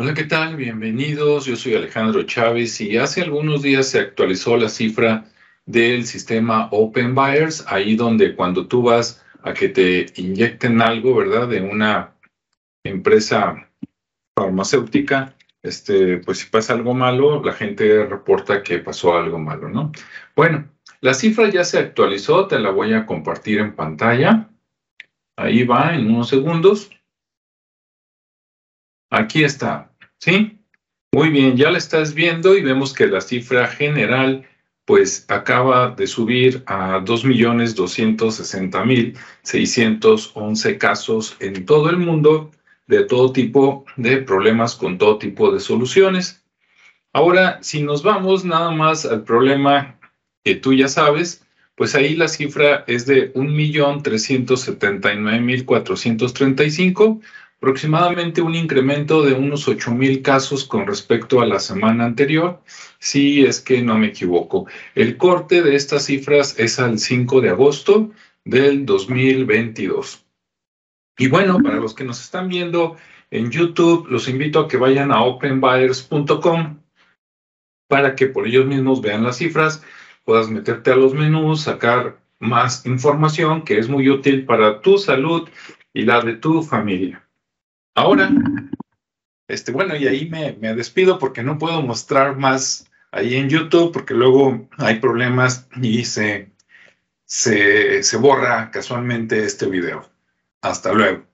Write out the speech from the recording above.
Hola, ¿qué tal? Bienvenidos. Yo soy Alejandro Chávez y hace algunos días se actualizó la cifra del sistema Open Buyers, ahí donde cuando tú vas a que te inyecten algo, ¿verdad? De una empresa farmacéutica, este, pues si pasa algo malo, la gente reporta que pasó algo malo, ¿no? Bueno, la cifra ya se actualizó, te la voy a compartir en pantalla. Ahí va en unos segundos. Aquí está, ¿sí? Muy bien, ya la estás viendo y vemos que la cifra general pues acaba de subir a 2.260.611 casos en todo el mundo de todo tipo de problemas con todo tipo de soluciones. Ahora, si nos vamos nada más al problema que tú ya sabes, pues ahí la cifra es de 1.379.435, aproximadamente un incremento de unos 8 mil casos con respecto a la semana anterior, si es que no me equivoco. El corte de estas cifras es al 5 de agosto del 2022. Y bueno, para los que nos están viendo en YouTube, los invito a que vayan a openbuyers.com para que por ellos mismos vean las cifras, puedas meterte a los menús, sacar más información que es muy útil para tu salud y la de tu familia. Ahora, este, bueno, y ahí me, despido porque no puedo mostrar más ahí en YouTube porque luego hay problemas y se, se, se borra casualmente este video. Hasta luego.